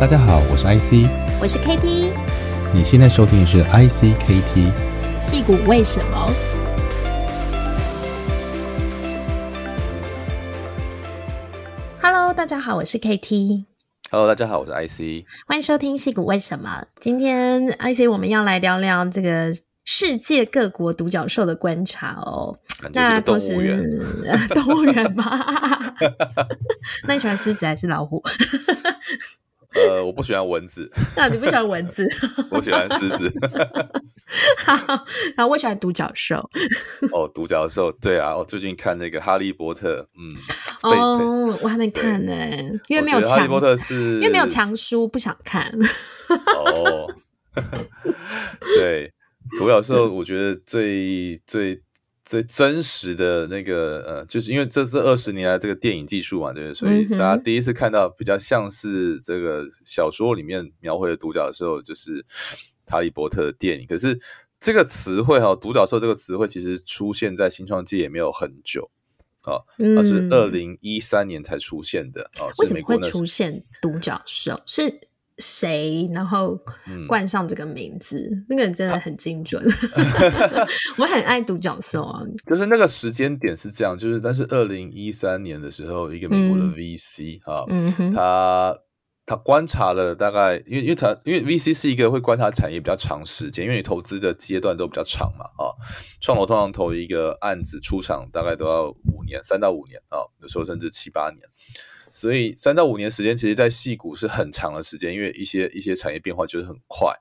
大家好，我是 IC，我是 KT，你现在收听的是 ICKT。戏骨为什么？Hello，大家好，我是 KT。Hello，大家好，我是 IC，欢迎收听戏骨为什么。今天 IC 我们要来聊聊这个世界各国独角兽的观察哦。那同时，动物园吗？那你喜欢狮子还是老虎？呃，我不喜欢蚊子。那你不喜欢蚊子？我喜欢狮子。好，然后我喜欢独角兽。哦，独角兽，对啊，我最近看那个《哈利波特》，嗯，哦，我还没看呢，因为没有《哈利波特》是，因为没有强书，不想看。哦，对，独角兽，我觉得最最。最真实的那个呃，就是因为这是二十年来这个电影技术嘛，对不对？所以大家第一次看到比较像是这个小说里面描绘的独角兽，就是《哈利波特》的电影。可是这个词汇哈，“独角兽”这个词汇其实出现在新创界也没有很久啊，它是二零一三年才出现的啊。为什么会出现独角兽？是？谁？然后冠上这个名字，嗯、那个人真的很精准。我很爱独角兽啊。就是那个时间点是这样，就是但是二零一三年的时候，一个美国的 VC 啊，他他观察了大概，因为因为他因为 VC 是一个会观察产业比较长时间，因为你投资的阶段都比较长嘛啊。创投通常投一个案子出场大概都要五年，三到五年啊，有时候甚至七八年。所以三到五年时间，其实，在戏股是很长的时间，因为一些一些产业变化就是很快。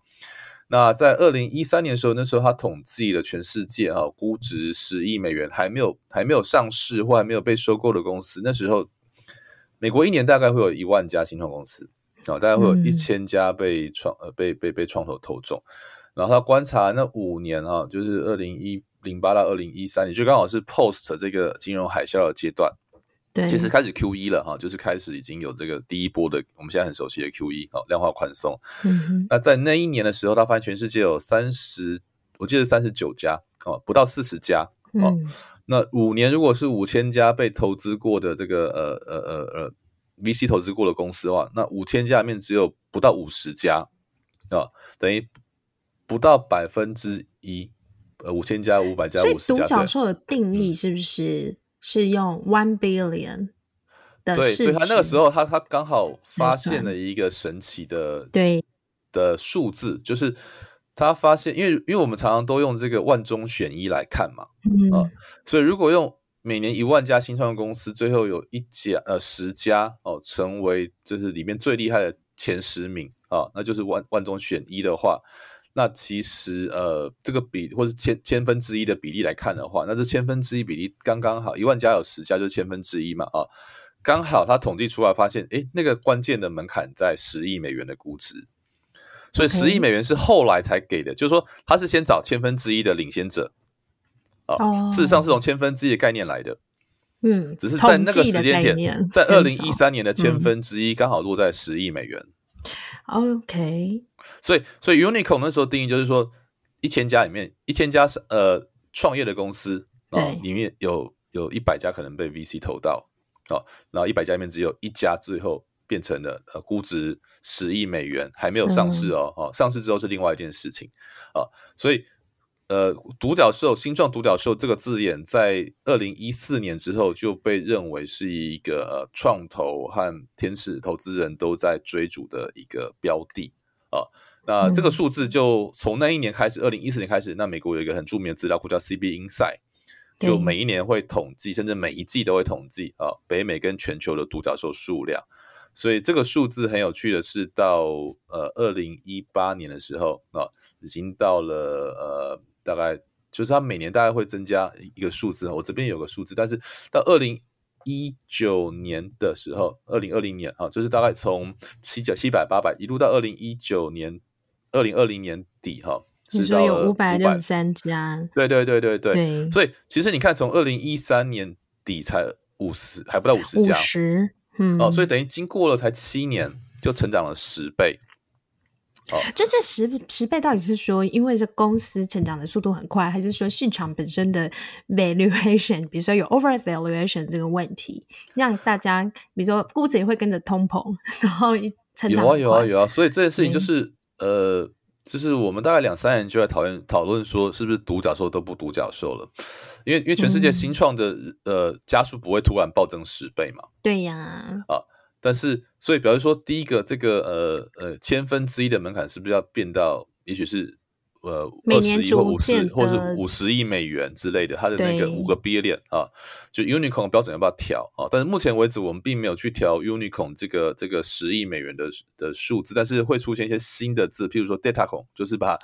那在二零一三年的时候，那时候他统计了全世界啊，估值十亿美元还没有还没有上市或还没有被收购的公司，那时候美国一年大概会有一万家新创公司啊，大概会有一千家被创呃被被被创投投中。然后他观察那五年啊，就是二零一零八到二零一三年，就刚好是 post 这个金融海啸的阶段。其实开始 Q E 了哈，就是开始已经有这个第一波的我们现在很熟悉的 Q E 量化宽松。嗯。那在那一年的时候，他发现全世界有三十，我记得三十九家哦，不到四十家哦。嗯、那五年如果是五千家被投资过的这个呃呃呃呃 VC 投资过的公司的话，那五千家里面只有不到五十家啊、哦，等于不到百分之一。呃，五千家、五百家、五十家。独角兽的定义是不是？嗯是用 one billion 的对，所以他那个时候他他刚好发现了一个神奇的对的数字，就是他发现，因为因为我们常常都用这个万中选一来看嘛，嗯、呃、所以如果用每年一万家新创公司，最后有一家呃十家哦、呃、成为就是里面最厉害的前十名啊、呃，那就是万万中选一的话。那其实呃，这个比或是千千分之一的比例来看的话，那这千分之一比例刚刚好，一万家有十家就是千分之一嘛啊，刚好他统计出来发现，诶，那个关键的门槛在十亿美元的估值，所以十亿美元是后来才给的.就是说他是先找千分之一的领先者啊，oh. 事实上是从千分之一的概念来的，嗯，只是在那个时间点，在二零一三年的千分之一刚好落在十亿美元。OK，所以所以 Unicorn 那时候定义就是说，一千家里面一千家是呃创业的公司啊，里面有有一百家可能被 VC 投到啊，然后一百家里面只有一家最后变成了呃估值十亿美元还没有上市哦，哦、上市之后是另外一件事情啊，所以。呃，独角兽、新创独角兽这个字眼，在二零一四年之后就被认为是一个呃创投和天使投资人都在追逐的一个标的啊。那这个数字就从那一年开始，二零一四年开始，那美国有一个很著名的资料库叫 CB Insight，就每一年会统计，甚至每一季都会统计啊，北美跟全球的独角兽数量。所以这个数字很有趣的是，到呃二零一八年的时候啊，已经到了呃。大概就是它每年大概会增加一个数字，我这边有个数字，但是到二零一九年的时候，二零二零年啊，就是大概从七九七百八百一路到二零一九年二零二零年底哈，是到有五百六十三家，对对对对对，对所以其实你看，从二零一三年底才五十，还不到五十家，五十，嗯，哦，所以等于经过了才七年，就成长了十倍。就这十十倍到底是说，因为这公司成长的速度很快，还是说市场本身的 valuation，比如说有 over valuation 这个问题，让大家比如说估值也会跟着通膨，然后成长有啊有啊有啊，所以这件事情就是呃，就是我们大概两三年就在讨论讨论说，是不是独角兽都不独角兽了？因为因为全世界新创的、嗯、呃家数不会突然暴增十倍嘛。对呀。啊，但是所以，比如说第一个这个呃呃千分之一的门槛是不是要变到，也许是？呃，二十亿或五十，或是五十亿美元之类的，它的那个五个 billion 啊，就 unicorn 标准要不要调啊？但是目前为止，我们并没有去调 unicorn 这个这个十亿美元的的数字，但是会出现一些新的字，譬如说 datacorn，就是把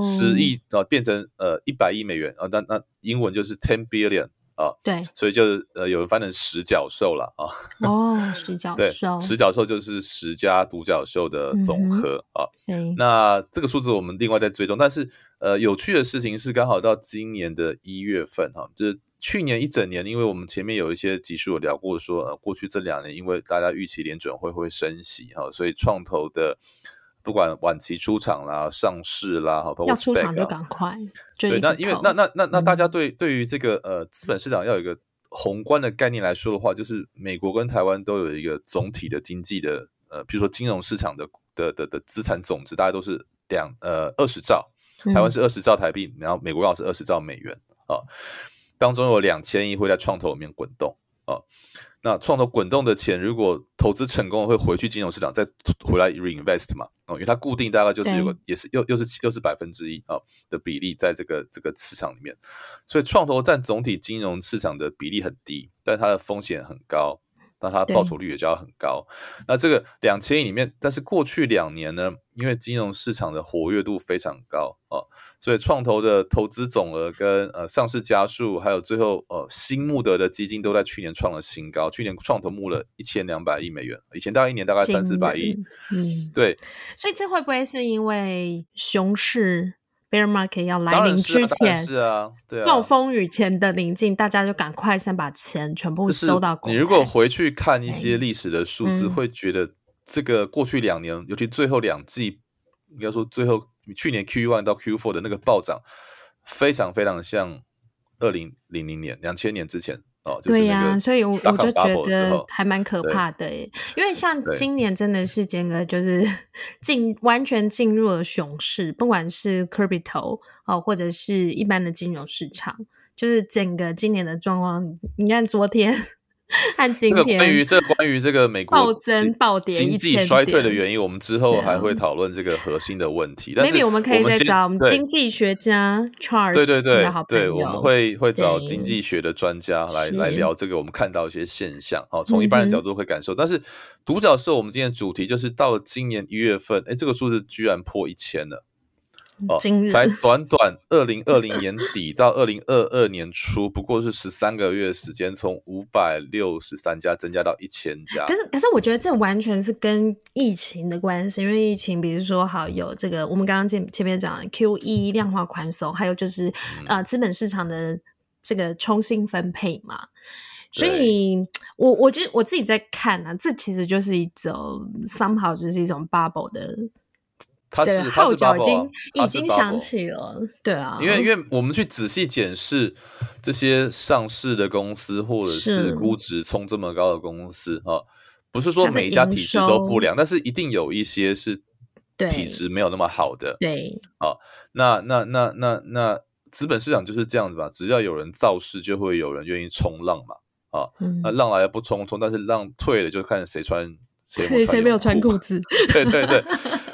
十亿啊变成呃一百亿美元啊，那那英文就是 ten billion。啊，对，所以就呃，有人翻成十角兽了啊。哦，十角兽，对，十角兽就是十家独角兽的总和、嗯、啊。那这个数字我们另外再追踪。但是呃，有趣的事情是，刚好到今年的一月份哈、啊，就是去年一整年，因为我们前面有一些集数有聊过说，说呃，过去这两年因为大家预期联准会会升息哈、啊，所以创投的。不管晚期出场啦、上市啦，好，包括、啊、要出场就赶快。对，那因为那那那那大家对、嗯、对于这个呃资本市场要有一个宏观的概念来说的话，就是美国跟台湾都有一个总体的经济的呃，比如说金融市场的的的的资产总值，大概都是两呃二十兆，台湾是二十兆台币，然后美国要是二十兆美元啊，当中有两千亿会在创投里面滚动啊。那创投滚动的钱，如果投资成功，会回去金融市场，再回来 reinvest 嘛？哦，因为它固定大概就是有个，也是又又是又是百分之一啊的比例在这个这个市场里面，所以创投占总体金融市场的比例很低，但它的风险很高。那它报酬率也就要很高。那这个两千亿里面，但是过去两年呢，因为金融市场的活跃度非常高啊，所以创投的投资总额跟呃上市加速，还有最后呃新募得的基金，都在去年创了新高。去年创投募了一千两百亿美元，以前大概一年大概三四百亿。嗯，对。所以这会不会是因为熊市？Bear market 要来临之前，是啊，对啊，暴风雨前的临近，大家就赶快先把钱全部收到。你如果回去看一些历史的数字，会觉得这个过去两年，尤其最后两季，应该说最后去年 Q one 到 Q four 的那个暴涨，非常非常像二零零零年、两千年之前。哦，对呀、啊，所以我我就觉得还蛮可怕的耶，因为像今年真的是整个就是 进完全进入了熊市，不管是 crypto 哦，或者是一般的金融市场，就是整个今年的状况，你看昨天。和今天关于这关于这个美国暴增暴跌经济衰退的原因，我们之后还会讨论这个核心的问题。maybe 我们可以再找我们经济学家 Charles，对对对对，我们会会找经济学的专家来来聊这个，我们看到一些现象，好，从一般人角度会感受。嗯、但是独角兽，我们今天主题就是到了今年一月份，哎，这个数字居然破一千了。哦，才短短二零二零年底到二零二二年初，不过是十三个月时间，从五百六十三家增加到一千家。可是，可是我觉得这完全是跟疫情的关系，因为疫情，比如说好有这个，我们刚刚前前面讲的 QE 量化宽松，还有就是啊资本市场的这个重新分配嘛。所以我我觉得我自己在看啊，这其实就是一种 somehow 就是一种 bubble 的。它是号角已经、啊、已经响起了，对啊，因为因为我们去仔细检视这些上市的公司，或者是估值冲这么高的公司啊，不是说每一家体质都不良，但是一定有一些是体质没有那么好的，对，啊，那那那那那资本市场就是这样子吧，只要有人造势，就会有人愿意冲浪嘛，啊，嗯、那浪来了不冲冲，但是浪退了就看谁穿谁谁没有穿裤子，对对对。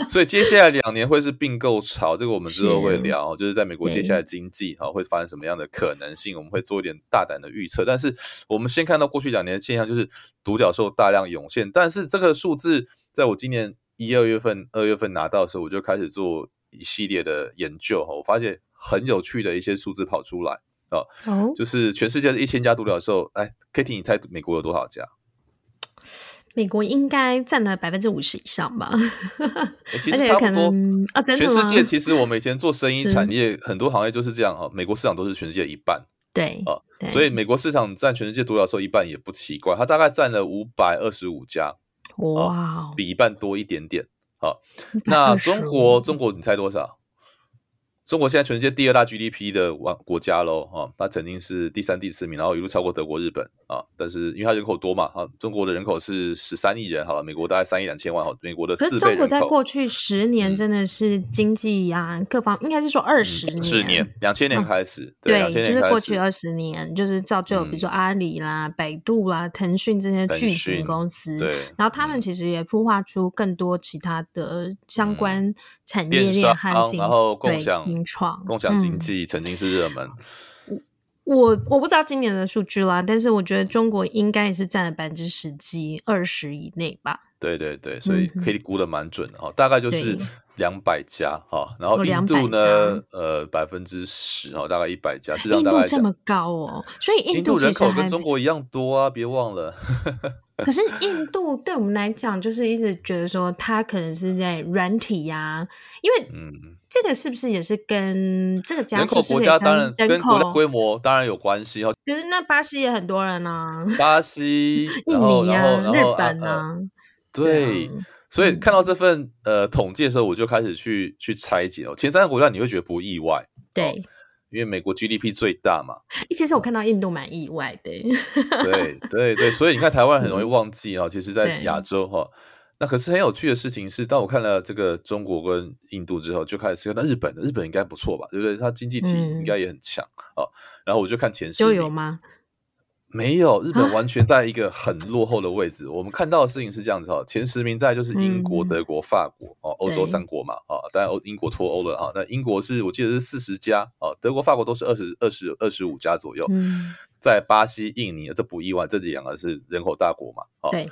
所以接下来两年会是并购潮，这个我们之后会聊，就是在美国接下来经济哈会发生什么样的可能性，我们会做一点大胆的预测。但是我们先看到过去两年的现象，就是独角兽大量涌现。但是这个数字，在我今年一二月份、二月份拿到的时候，我就开始做一系列的研究哈，我发现很有趣的一些数字跑出来啊，就是全世界的一千家独角兽，哎，Kitty，你猜美国有多少家？美国应该占了百分之五十以上吧，欸、其实差不多啊。全世界其实我们以前做生意产业，很多行业就是这样哈。美国市场都是全世界一半，对啊，所以美国市场占全世界独角兽一半也不奇怪。它大概占了五百二十五家，哇，比一半多一点点。好，那中国中国你猜多少？中国现在全世界第二大 GDP 的国国家喽，哈，它曾经是第三、第四名，然后一路超过德国、日本啊。但是因为它人口多嘛，哈，中国的人口是十三亿人，好了，美国大概三亿两千万，哈，美国的。可是中国在过去十年真的是经济呀、啊嗯，各方应该是说二十年，十、嗯、年，两千年开始，嗯、对，就是过去二十年，就是造就比如说阿里啦、嗯、百度啦、腾讯这些巨型公司，对，然后他们其实也孵化出更多其他的相关产业链和新、嗯、然后共享创共享。经济曾经是热门，嗯、我我不知道今年的数据啦，但是我觉得中国应该也是占了百分之十几、二十以内吧。对对对，所以可以估的蛮准的哈、嗯，大概就是两百家哈。然后印度呢，呃，百分之十哈，大概一百家。是印度这么高哦，所以印度，人口跟中国一样多啊，别忘了。可是印度对我们来讲，就是一直觉得说它可能是在软体呀、啊，因为嗯。这个是不是也是跟这个加速是是人口国家当然跟国家规模当然有关系哦。可是那巴西也很多人啊，巴西、印尼啊、日本啊，啊对、啊，所以看到这份呃统计的时候，我就开始去去拆解哦。前三个国家你会觉得不意外，对，哦、因为美国 GDP 最大嘛。其实我看到印度蛮意外的，对对对，所以你看台湾很容易忘记哦，其实在亚洲哈。那可是很有趣的事情是，当我看了这个中国跟印度之后，就开始看那日本的日本应该不错吧，对不对？它经济体应该也很强啊、嗯。然后我就看前十都，有吗？没有，日本完全在一个很落后的位置。我们看到的事情是这样子哈，前十名在就是英国、嗯、德国、法国哦，欧洲三国嘛啊，当然欧英国脱欧了啊。那英国是我记得是四十家啊，德国、法国都是二十二十二十五家左右。嗯，在巴西、印尼，这不意外，这几两个是人口大国嘛。对。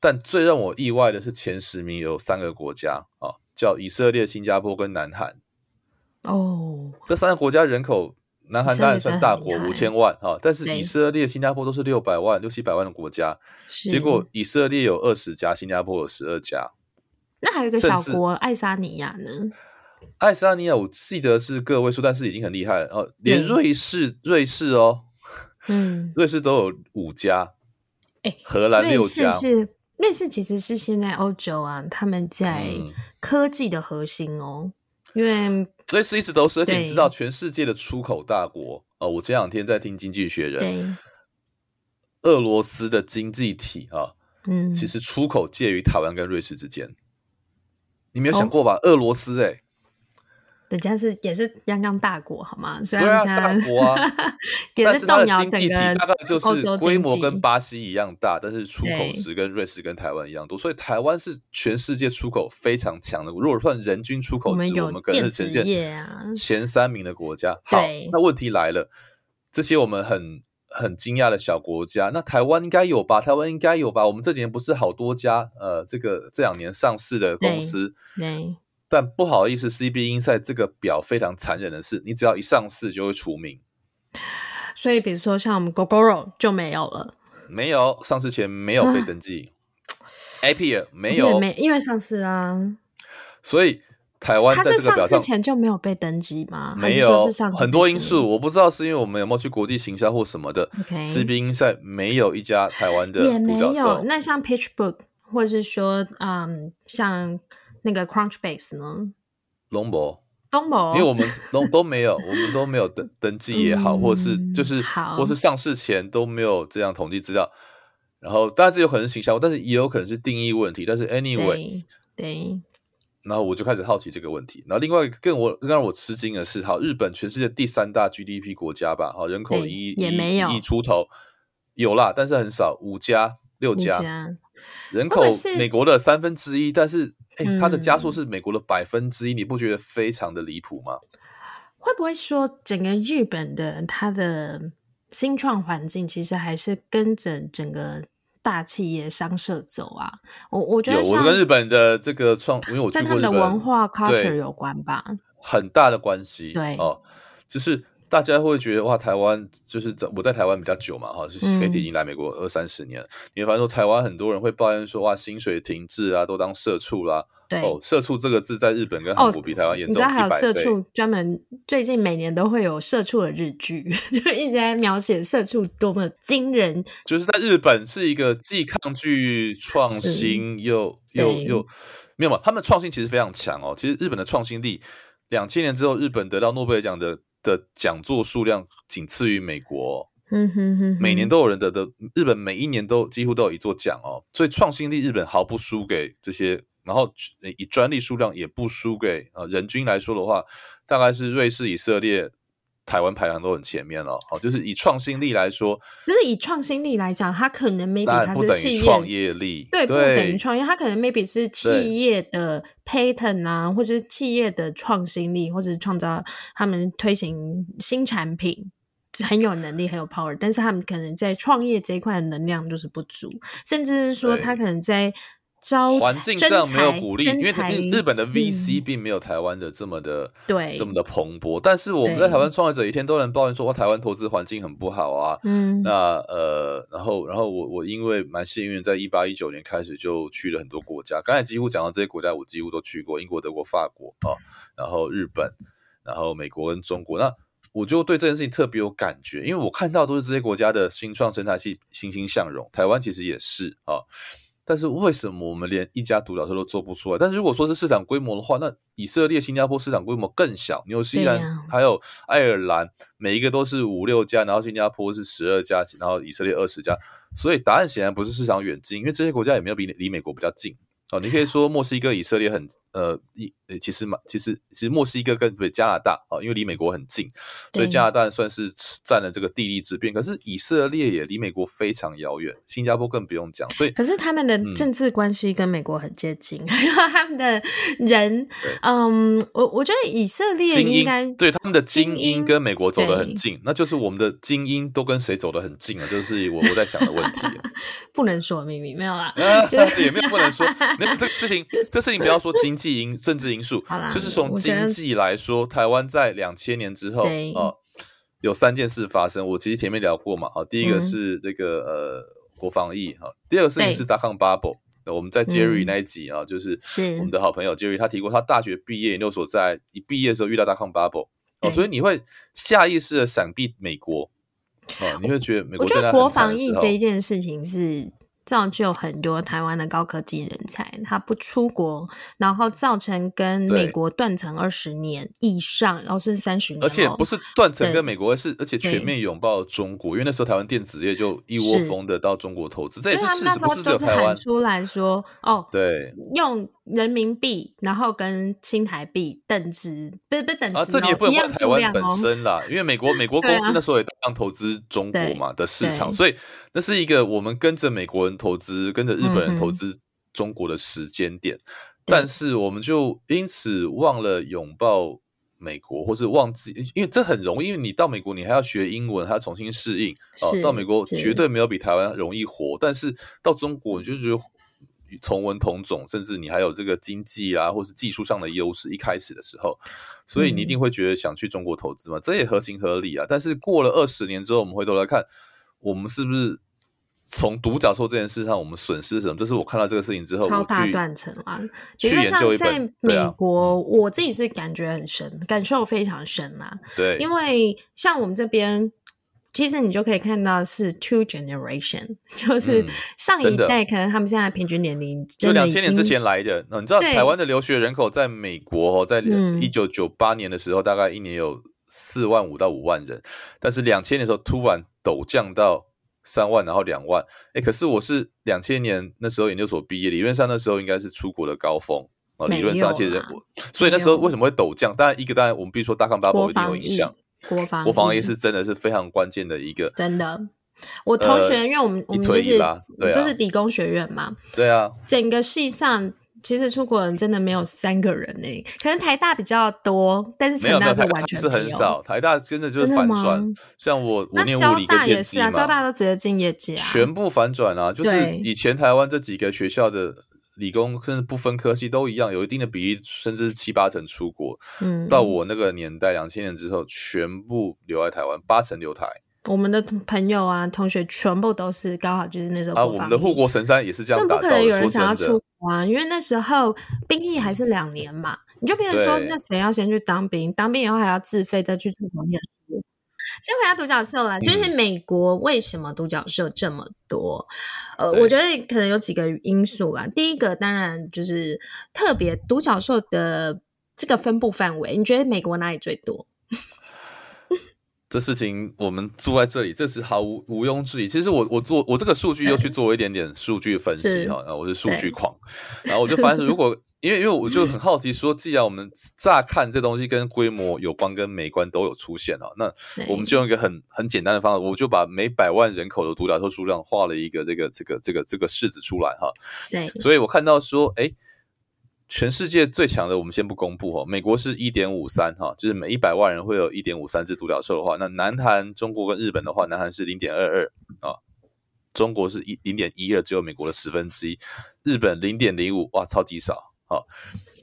但最让我意外的是，前十名有三个国家啊，叫以色列、新加坡跟南韩。哦，这三个国家人口，南韩当然算大国，五千万哈，但是以色列、新加坡都是六百万、六七百万的国家，结果以色列有二十家，新加坡有十二家。那还有一个小国爱沙尼亚呢？爱沙尼亚我记得是个位数，但是已经很厉害了哦。连瑞士，瑞士哦，嗯，瑞士都有五家，哎，荷兰六家。瑞士其实是现在欧洲啊，他们在科技的核心哦，嗯、因为瑞士一直都是，而且你知道全世界的出口大国啊。我这两天在听《经济学人》，俄罗斯的经济体啊，嗯，其实出口介于台湾跟瑞士之间，你没有想过吧？哦、俄罗斯哎、欸。人家是也是泱泱大国，好吗？虽然大国啊，但是它的经济体大概就是规模跟巴西一样大，但是出口值跟瑞士跟台湾一样多，所以台湾是全世界出口非常强的。如果算人均出口值，我们可能是呈现前三名的国家。好，那问题来了，这些我们很很惊讶的小国家，那台湾应该有吧？台湾应该有吧？我们这几年不是好多家呃，这个这两年上市的公司，对。但不好意思，CB Insight 这个表非常残忍的是，你只要一上市就会除名。所以，比如说像我们 Gogoro 就没有了，没有上市前没有被登记。Appier 没有，没因为上市啊。所以台湾在这个表上，它是上市前就没有被登记吗？没有，很多因素，我不知道是因为我们有没有去国际行销或什么的。Okay. CB Insight 没有一家台湾的也没有。那像 PitchBook 或者是说，嗯，像。那个 Crunchbase 呢？龙博，东博，因为我们都都没有，我们都没有登登记也好，嗯、或是就是，或是上市前都没有这样统计资料。然后，当然这有可能是行销，但是也有可能是定义问题。但是 anyway，对，对。然后我就开始好奇这个问题。然后另外更我更让我吃惊的是，哈，日本全世界第三大 GDP 国家吧，哈，人口一亿一亿出头，有啦，但是很少，五家六家，家人口美国的三分之一，但是。哎、欸，它的加速是美国的百分之一，你不觉得非常的离谱吗？会不会说整个日本的它的新创环境其实还是跟着整个大企业商社走啊？我我觉得有，我跟日本的这个创，因为我去过日本，跟他们的文化 culture 有关吧，很大的关系。对哦，就是。大家会觉得哇，台湾就是在我在台湾比较久嘛，哈，是 Katie 已经来美国二三十年了。你会发现说，台湾很多人会抱怨说，哇，薪水停滞啊，都当社畜啦。对，哦，社畜这个字在日本跟韩国比台湾严重，哦。你知道还有社畜专门最近每年都会有社畜的日剧，就一直在描写社畜多么惊人。就是在日本是一个既抗拒创新又又又没有嘛？他们创新其实非常强哦。其实日本的创新力。两千年之后，日本得到诺贝尔奖的的讲座数量仅次于美国。嗯哼哼，每年都有人得的，日本每一年都几乎都有一座奖哦，所以创新力日本毫不输给这些，然后以专利数量也不输给呃人均来说的话，大概是瑞士、以色列。台湾排行都很前面了，好，就是以创新力来说，就是以创新力来讲，它可能 maybe 它是企业创业力，对，不等于创业，它可能 maybe 是企业的 patent 啊，或者是企业的创新力，或者是创造他们推行新产品很有能力，很有 power，但是他们可能在创业这一块的能量就是不足，甚至是说他可能在。环境上没有鼓励，因为日本的 VC 并没有台湾的这么的对这么的蓬勃。但是我们在台湾创业者一天都能抱怨说，哇，台湾投资环境很不好啊。嗯，那呃，然后然后我我因为蛮幸运，在一八一九年开始就去了很多国家。刚才几乎讲到这些国家，我几乎都去过，英国、德国、法国啊，然后日本，然后美国跟中国。那我就对这件事情特别有感觉，因为我看到都是这些国家的新创生态系欣欣向荣，台湾其实也是啊。但是为什么我们连一家独角兽都做不出来？但是如果说是市场规模的话，那以色列、新加坡市场规模更小，纽西兰还有爱尔兰，每一个都是五六家，然后新加坡是十二家，然后以色列二十家，所以答案显然不是市场远近，因为这些国家也没有比离美国比较近。哦，你可以说墨西哥、以色列很呃一呃，其实嘛，其实其实墨西哥跟加拿大啊，因为离美国很近，所以加拿大算是占了这个地利之便。可是以色列也离美国非常遥远，新加坡更不用讲。所以，可是他们的政治关系跟美国很接近，嗯、他们的人，嗯，我我觉得以色列应该对他们的精英跟美国走得很近，那就是我们的精英都跟谁走得很近啊？就是我我在想的问题，不能说秘密没有啦，啊、也没有不能说。那这个事情，这事情不要说经济因政治因素，就是从经济来说，台湾在两千年之后啊、呃，有三件事发生。我其实前面聊过嘛，啊，第一个是这个呃国防疫哈，第二个事情是 dot-com bubble。我们在 Jerry 那一集啊，就是我们的好朋友 Jerry，他提过他大学毕业研究所在一毕业的时候遇到 dot-com bubble 哦，所以你会下意识的闪避美国哦，你会觉得美国在那国防疫这一件事情是。造就很多台湾的高科技人才，他不出国，然后造成跟美国断层二十年以上，然后是三十年，而且不是断层跟美国，是而且全面拥抱中国，因为那时候台湾电子业就一窝蜂的到中国投资，这也是事实，不是只有台湾。出来说哦，对，用人民币然后跟新台币等值，不是不是等值，啊，这你也不能怪台湾本身啦，因为美国美国 公司那时候也大量投资中国嘛的市场，所以那是一个我们跟着美国人。投资跟着日本人投资中国的时间点，嗯、但是我们就因此忘了拥抱美国，或是忘记，因为这很容易，因为你到美国你还要学英文，还要重新适应。哦，到美国绝对没有比台湾容易活，但是到中国你就觉得同文同种，甚至你还有这个经济啊，或是技术上的优势。一开始的时候，所以你一定会觉得想去中国投资嘛，这也合情合理啊。但是过了二十年之后，我们回头来看，我们是不是？从独角兽这件事上，我们损失什么？这是我看到这个事情之后，超大断层啊！去研究一本，在美国，啊、我自己是感觉很深，感受非常深啊。对，因为像我们这边，其实你就可以看到是 two generation，就是上一代可能他们现在平均年龄就两千年之前来的。你知道台湾的留学人口在美国，在一九九八年的时候，大概一年有四万五到五万人，但是两千年的时候突然陡降到。三万，然后两万，哎，可是我是两千年那时候研究所毕业，理论上那时候应该是出国的高峰啊，理论上，其实所以那时候为什么会陡降？当然，一个当然我们必须说大康巴博一定有影响，国防国防也是真的是非常关键的一个，真的。我同学，因为我们我们就是就是理工学院嘛，对啊，整个系上。其实出国人真的没有三个人呢、欸，可能台大比较多，但是成大是完全是很少。台大真的就是反转，像我我念物理跟电机嘛，交大都直接进业界啊，全部反转啊！就是以前台湾这几个学校的理工甚至不分科系都一样，有一定的比例，甚至七八成出国。嗯，到我那个年代，两千年之后，全部留在台湾，八成留台。我们的朋友啊，同学全部都是刚好就是那时候啊，我们的护国神山也是这样打造的。不可能有人想要出国啊，因为那时候兵役还是两年嘛，你就比如说，那谁要先去当兵？当兵以后还要自费再去出国念书。先回答独角兽啦，就是美国为什么独角兽这么多？嗯、呃，我觉得可能有几个因素啦。第一个当然就是特别独角兽的。这个分布范围，你觉得美国哪里最多？这事情我们住在这里，这是毫无毋庸置疑。其实我我做我这个数据又去做一点点数据分析哈，然后我是数据狂，然后我就发现，如果因为因为我就很好奇说，既然我们乍看这东西跟规模有关、跟美观都有出现啊，那我们就用一个很很简单的方法，我就把每百万人口的独角兽数量画了一个这个这个这个这个式子出来哈。对，所以我看到说，哎。全世界最强的，我们先不公布哈。美国是一点五三哈，就是每一百万人会有一点五三只独角兽的话，那南韩、中国跟日本的话，南韩是零点二二啊，中国是一零点一二，只有美国的十分之一，日本零点零五，哇，超级少啊。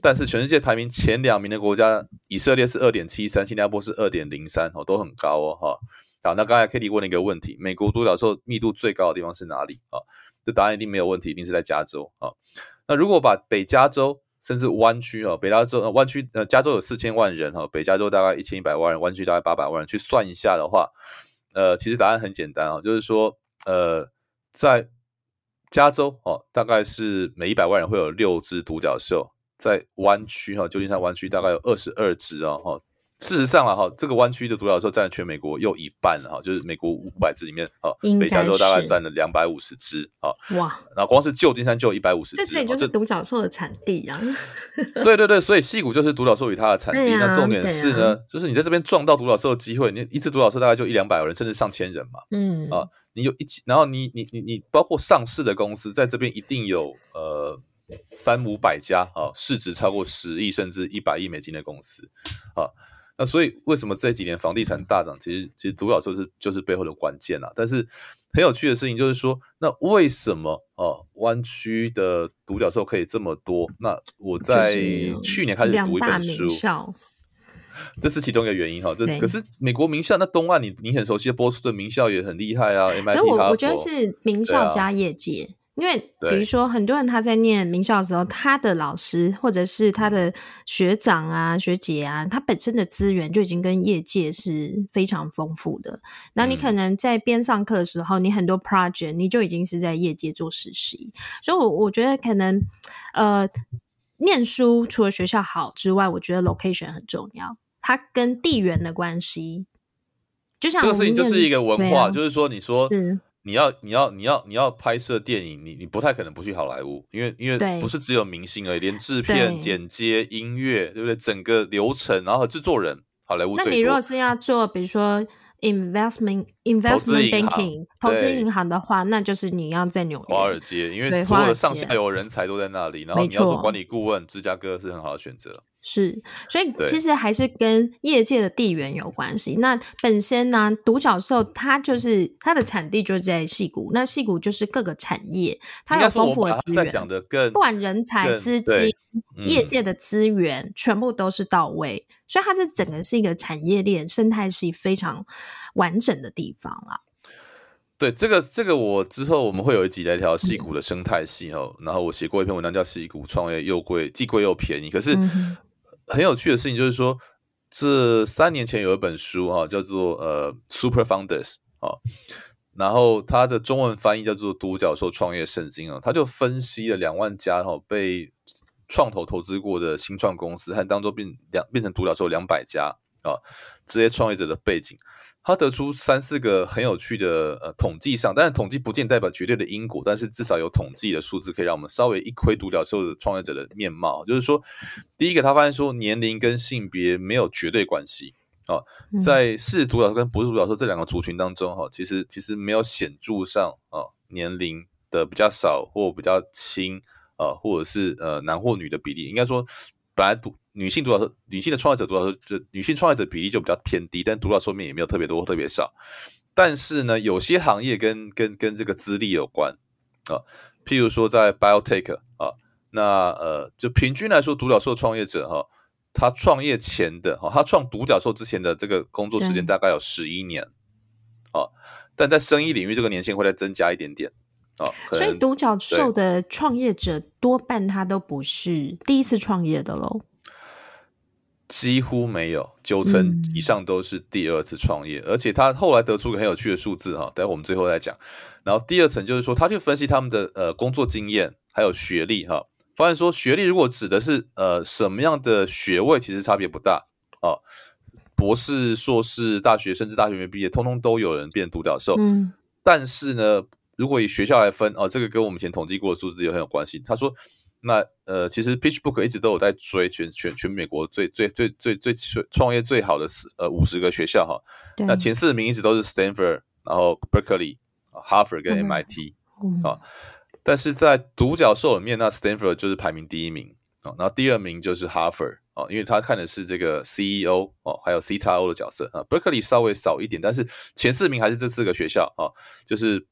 但是全世界排名前两名的国家，以色列是二点七三，新加坡是二点零三，哦，都很高哦哈。好，那刚才 Kitty 问了一个问题，美国独角兽密度最高的地方是哪里啊？这答案一定没有问题，一定是在加州啊。那如果把北加州甚至湾区哦，北加州湾区呃，加州有四千万人哈，北加州大概一千一百万人，湾区大概八百万人，去算一下的话，呃，其实答案很简单啊，就是说呃，在加州哦，大概是每一百万人会有六只独角兽，在湾区哈，旧金山湾区大概有二十二只哦哈。事实上啊，哈，这个湾区的独角兽占全美国又一半了哈，就是美国五百只里面，啊，北加州大概占了两百五十只，啊，哇，然后光是旧金山就有一百五十只，这里就是独角兽的产地啊。对对对，所以戏谷就是独角兽与它的产地。那重点是呢，就是你在这边撞到独角兽的机会，你一只独角兽大概就一两百个人，甚至上千人嘛。嗯啊，你有一起，然后你你你你，包括上市的公司在这边一定有呃三五百家啊，市值超过十亿甚至一百亿美金的公司啊。那所以为什么这几年房地产大涨？其实其实独角兽是就是背后的关键啊。但是很有趣的事情就是说，那为什么啊湾区的独角兽可以这么多？那我在去年开始读一本书，这是其中一个原因哈。这可是美国名校，那东岸你你很熟悉的波士顿名校也很厉害啊。MIT 我我觉得是名校加业界。因为比如说，很多人他在念名校的时候，他的老师或者是他的学长啊、学姐啊，他本身的资源就已经跟业界是非常丰富的。那你可能在边上课的时候，你很多 project 你就已经是在业界做实习。所以，我我觉得可能呃，念书除了学校好之外，我觉得 location 很重要，它跟地缘的关系。就像这个事情就是一个文化，就是说，你说是。你要你要你要你要拍摄电影，你你不太可能不去好莱坞，因为因为不是只有明星而已，连制片、剪接、音乐，对不对？整个流程，然后和制作人，好莱坞。那你如果是要做，比如说 investment investment banking 投资银行的话，那就是你要在纽约华尔街，因为所有的上下游人才都在那里，然后你要做管理顾问，芝加哥是很好的选择。是，所以其实还是跟业界的地缘有关系。那本身呢，独角兽它就是它的产地就是在戏谷，那戏谷就是各个产业，它有丰富的资源，不管人才、资金、业界的资源，全部都是到位，所以它这整个是一个产业链生态系非常完整的地方啦。对，这个这个我之后我们会有一集来聊矽谷的生态系哦。然后我写过一篇文章叫《矽谷创业又贵，既贵又便宜》，可是。很有趣的事情就是说，这三年前有一本书哈，叫做呃《Super Founders》啊，然后它的中文翻译叫做《独角兽创业圣经》啊，他就分析了两万家哈被创投投资过的新创公司，和当中变两变成独角兽两百家啊这些创业者的背景。他得出三四个很有趣的呃统计上，但是统计不见代表绝对的因果，但是至少有统计的数字可以让我们稍微一窥独角兽的创业者的面貌。就是说，第一个他发现说年龄跟性别没有绝对关系啊，在是独角兽跟不是独角兽这两个族群当中哈，其实其实没有显著上啊年龄的比较少或比较轻啊，或者是呃男或女的比例，应该说本来独。女性独角兽，女性的创业者独角兽，就女性创业者比例就比较偏低，但独角兽面也没有特别多，特别少。但是呢，有些行业跟跟跟这个资历有关啊，譬如说在 biotech 啊，那呃，就平均来说，独角兽创业者哈、啊，他创业前的哈、啊，他创独角兽之前的这个工作时间大概有十一年，啊，但在生意领域，这个年限会再增加一点点啊。所以独角兽的创业者多半他都不是第一次创业的喽。几乎没有，九成以上都是第二次创业，嗯、而且他后来得出一个很有趣的数字哈，待会我们最后再讲。然后第二层就是说，他去分析他们的呃工作经验还有学历哈，发现说学历如果指的是呃什么样的学位，其实差别不大啊。博士、硕士、大学甚至大学没毕业，通通都有人变独角兽。嗯，但是呢，如果以学校来分哦，这个跟我们以前统计过的数字也很有关系。他说，那呃，其实 PitchBook 一直都有在追全全全美国最最最最最创业最好的呃五十个学校哈。那前四名一直都是 Stanford，然后 Berkeley、Harvard 跟 MIT 啊。但是在独角兽里面，那 Stanford 就是排名第一名啊，然后第二名就是 Harvard。哦，因为他看的是这个 CEO 哦，还有 CXO 的角色啊。Berkeley 稍微少一点，但是前四名还是这四个学校啊，就是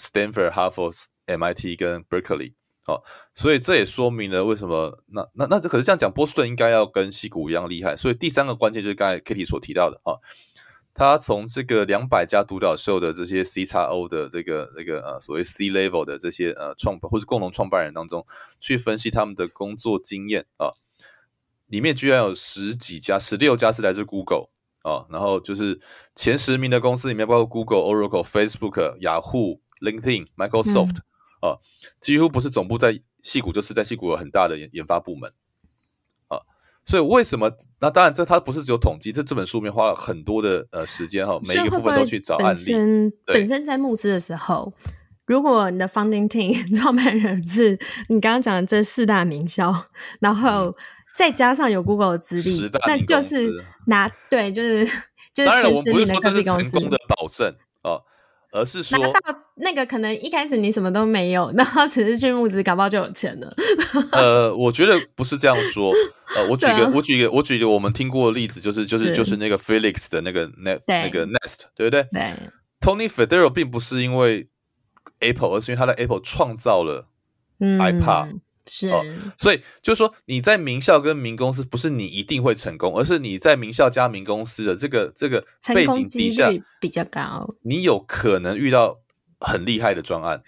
Stanford、Harvard、MIT 跟 Berkeley。哦，所以这也说明了为什么那那那可是这样讲，波士顿应该要跟西谷一样厉害。所以第三个关键就是刚才 Kitty 所提到的啊，他从这个两百家独角兽的这些 CXO 的这个这个呃所谓 C level 的这些呃创办或者共同创办人当中去分析他们的工作经验啊。里面居然有十几家，十六家是来自 Google 啊，然后就是前十名的公司里面，包括 Google、Oracle、Facebook、雅虎、LinkedIn、Microsoft 啊，几乎不是总部在戏谷，就是在戏谷有很大的研研发部门啊。所以为什么？那当然，这它不是只有统计，这这本书里面花了很多的呃时间哈，每一个部分都去找案例。本身本身在募资的时候，如果你的 founding team 创办人是你刚刚讲的这四大名校，然后。再加上有 Google 的资历，那就是拿对，就是就是前十名的科技公司。成功的保证啊，而是说那个可能一开始你什么都没有，然后只是去募资，搞不好就有钱了。呃，我觉得不是这样说。呃，我举个、啊、我举个我举个我们听过的例子，就是就是是就是那个 Felix 的那个 Net 那个 Nest，对不对？对。Tony Federo 并不是因为 Apple，而是因为他的 Apple 创造了 iPad。嗯是、哦，所以就是说，你在名校跟名公司，不是你一定会成功，而是你在名校加名公司的这个这个背景底下比较高，你有可能遇到很厉害的专案。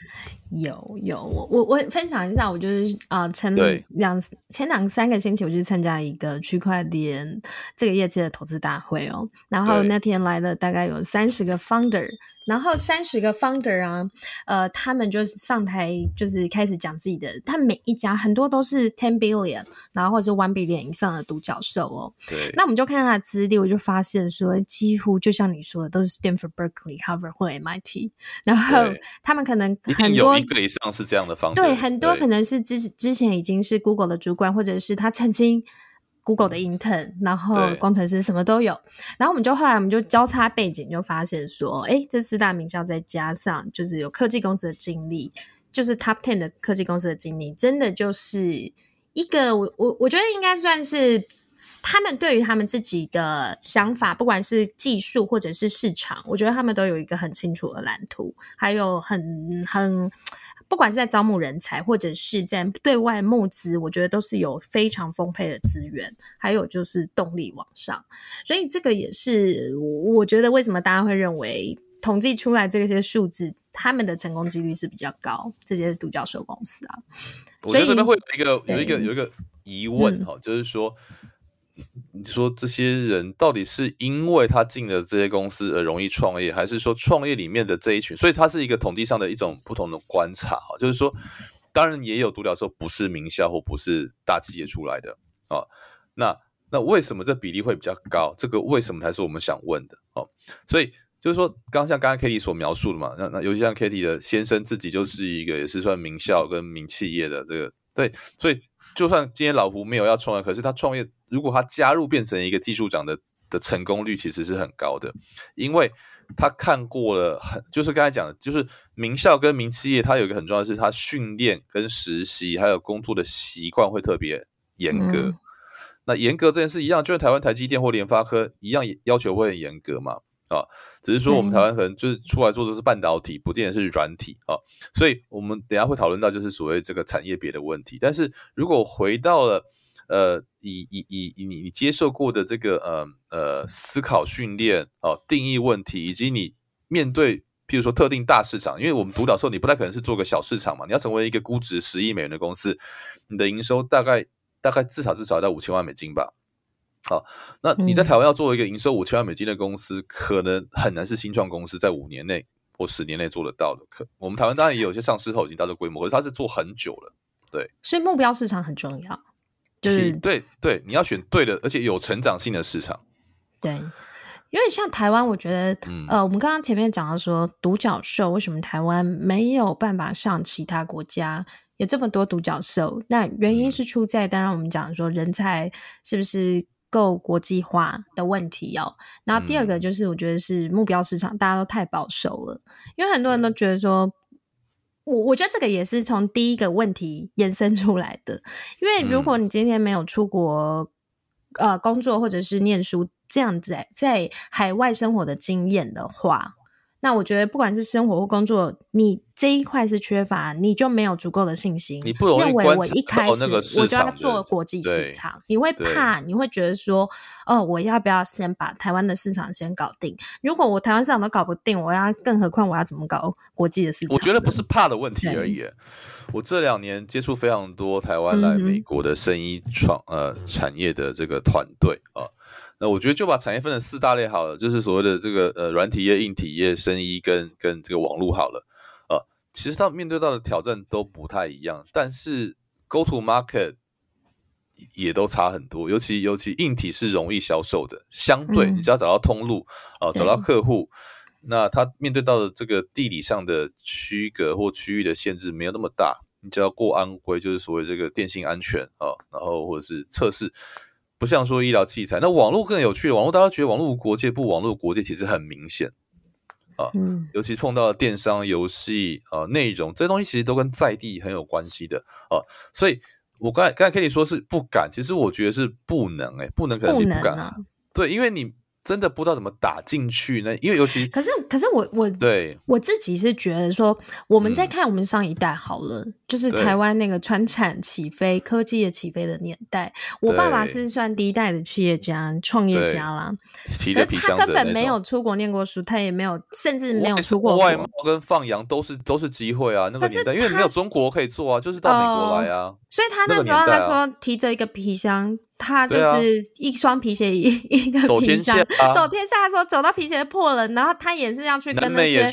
有有，我我我分享一下，我就是啊，前两前两三个星期，我去参加一个区块链这个业界的投资大会哦，然后那天来了大概有三十个 founder。然后三十个 founder 啊，呃，他们就是上台，就是开始讲自己的。他每一家很多都是 ten billion，然后或者是 one billion 以上的独角兽哦。对。那我们就看他的资历，我就发现说，几乎就像你说的，都是 Stanford、Berkeley、Harvard 或 MIT。然后他们可能很多有一个以上是这样的 founder。对，很多可能是之之前已经是 Google 的主管，或者是他曾经。Google 的 intern，然后工程师什么都有，然后我们就后来我们就交叉背景，就发现说，哎，这四大名校再加上就是有科技公司的经历，就是 Top Ten 的科技公司的经历，真的就是一个我我我觉得应该算是他们对于他们自己的想法，不管是技术或者是市场，我觉得他们都有一个很清楚的蓝图，还有很很。不管是在招募人才，或者是在对外募资，我觉得都是有非常丰沛的资源，还有就是动力往上。所以这个也是我觉得为什么大家会认为统计出来这些数字，他们的成功几率是比较高。这些独角兽公司啊，我觉得这边会有一个有一个有一个疑问哈，就是说。你说这些人到底是因为他进了这些公司而容易创业，还是说创业里面的这一群？所以它是一个统计上的一种不同的观察哈，就是说，当然也有独角兽不是名校或不是大企业出来的啊。那那为什么这比例会比较高？这个为什么才是我们想问的哦。所以就是说，刚像刚刚 Katie 所描述的嘛，那那尤其像 Katie 的先生自己就是一个也是算名校跟名企业的这个对，所以就算今天老胡没有要创业，可是他创业。如果他加入变成一个技术长的的成功率其实是很高的，因为他看过了很，就是刚才讲的，就是名校跟名企业，它有一个很重要的是，他训练跟实习还有工作的习惯会特别严格。嗯、那严格这件事一样，就是台湾台积电或联发科一样，要求会很严格嘛？啊，只是说我们台湾可能就是出来做的是半导体，不见得是软体啊。所以我们等一下会讨论到就是所谓这个产业别的问题。但是如果回到了。呃，以以以以你你接受过的这个呃呃思考训练哦，定义问题，以及你面对譬如说特定大市场，因为我们独角兽，你不太可能是做个小市场嘛，你要成为一个估值十亿美元的公司，你的营收大概大概至少至少要到五千万美金吧。好，那你在台湾要做一个营收五千万美金的公司，嗯，可能很难是新创公司在五年内或十年内做得到的。可我们台湾当然也有些上市后已经达到这规模，可是它是做很久了对，所以目标市场很重要，就是对对，你要选对的，而且有成长性的市场。对，因为像台湾，我觉得，嗯、呃，我们刚刚前面讲到说，独角兽为什么台湾没有办法上其他国家有这么多独角兽？那原因是出在，嗯、当然我们讲说人才是不是够国际化的问题哦。然后第二个就是，我觉得是目标市场大家都太保守了，因为很多人都觉得说。我我觉得这个也是从第一个问题延伸出来的，因为如果你今天没有出国，嗯、呃，工作或者是念书这样子在在海外生活的经验的话。那我觉得，不管是生活或工作，你这一块是缺乏，你就没有足够的信心。你不容易认为我一开始我就要做国际市场，你会怕，你会觉得说，哦，我要不要先把台湾的市场先搞定？如果我台湾市场都搞不定，我要，更何况我要怎么搞国际的市场？我觉得不是怕的问题而已。我这两年接触非常多台湾来美国的生意创、嗯、呃产业的这个团队啊。那我觉得就把产业分成四大类好了，就是所谓的这个呃软体业、硬体业、生医跟跟这个网络好了。呃，其实它面对到的挑战都不太一样，但是 go to market 也都差很多。尤其尤其硬体是容易销售的，相对你只要找到通路啊、找到客户，那他面对到的这个地理上的区隔或区域的限制没有那么大，你只要过安规，就是所谓这个电信安全啊、呃，然后或者是测试。不像说医疗器材，那网络更有趣。网络大家觉得网络无国界，不，网络国界其实很明显啊。嗯，尤其碰到了电商、游戏啊、内容这些东西，其实都跟在地很有关系的啊。所以我刚才刚才跟你说是不敢，其实我觉得是不能、欸，哎，不能可能你不敢，不啊、对，因为你。真的不知道怎么打进去呢？因为尤其可是可是我我对我自己是觉得说，我们在看我们上一代好了，嗯、就是台湾那个传产起飞、科技也起飞的年代。我爸爸是算第一代的企业家、创业家啦，可是他根本没有出国念过书，他也没有，甚至没有出过国。外贸跟放羊都是都是机会啊，那个年代因为没有中国可以做啊，就是到美国来啊。呃、所以他那时候他说提着一个皮箱。他就是一双皮鞋，一、啊、一个皮箱，走天下，啊、走天下的时候走到皮鞋破了，然后他也是要去跟那些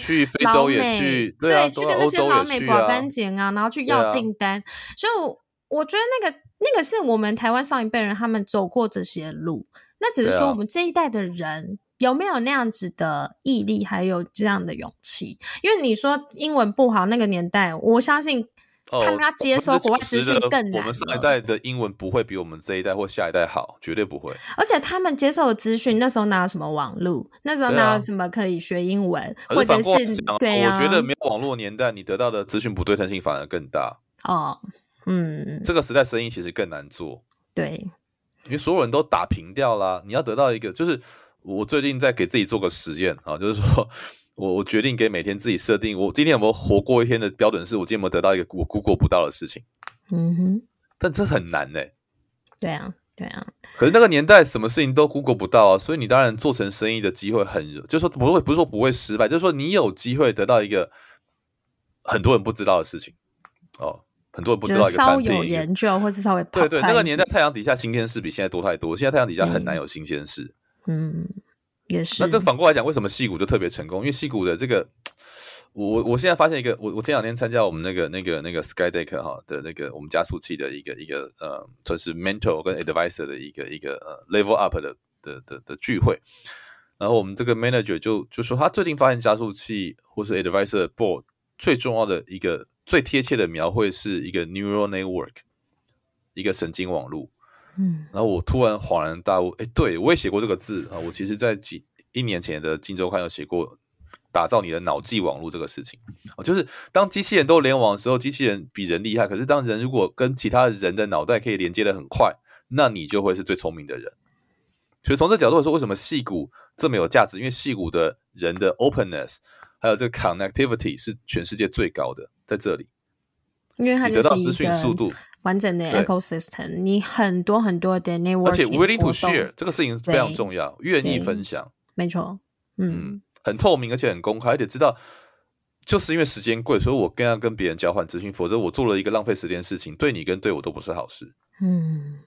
老美，对，去跟那些老美保干净啊，然后去要订单。啊、所以我，我觉得那个那个是我们台湾上一辈人他们走过这些路，那只是说我们这一代的人有没有那样子的毅力，还有这样的勇气？因为你说英文不好，那个年代，我相信。他们要接收国外资讯更难。我们上一代的英文不会比我们这一代或下一代好，绝对不会。而且他们接受的资讯，那时候哪有什么网络？那时候哪有什么可以学英文？啊、或者是对、啊、我觉得没有网络年代，你得到的资讯不对称性反而更大。哦，嗯，这个时代生意其实更难做。对，因为所有人都打平掉了，你要得到一个，就是我最近在给自己做个实验啊，就是说。我我决定给每天自己设定，我今天有没有活过一天的标准是，我今天有没有得到一个我 Google 不到的事情。嗯哼，但这很难呢、欸。对啊，对啊。可是那个年代什么事情都 Google 不到啊，所以你当然做成生意的机会很，就是说不会不是说不会失败，就是说你有机会得到一个很多人不知道的事情哦，很多人不知道一个产品。稍有研究或是稍微对对，那个年代太阳底下新鲜事比现在多太多，现在太阳底下很难有新鲜事。嗯。嗯也是。那这反过来讲，为什么矽谷就特别成功？因为矽谷的这个，我我现在发现一个，我我前两天参加我们那个那个那个 Skydeck 哈的那个我们加速器的一个一个呃，算是 mentor 跟 advisor 的一个一个呃 level up 的的的的聚会。然后我们这个 manager 就就说，他最近发现加速器或是 advisor board 最重要的一个最贴切的描绘是一个 neural network，一个神经网络。嗯，然后我突然恍然大悟，哎，对，我也写过这个字啊。我其实，在几一年前的《荆州刊》有写过打造你的脑际网络这个事情啊，就是当机器人都联网的时候，机器人比人厉害。可是，当人如果跟其他人的脑袋可以连接的很快，那你就会是最聪明的人。所以，从这角度来说，为什么戏骨这么有价值？因为戏骨的人的 openness 还有这个 connectivity 是全世界最高的，在这里，因为它你得到资讯速度。完整的 ecosystem，你很多很多的 network，而且 willing to share 这个事情非常重要，愿意分享，没错，嗯，嗯，很透明，而且很公开，而且知道，就是因为时间贵，所以我更要跟别人交换资讯，否则我做了一个浪费时间的事情，对你跟对我都不是好事。嗯，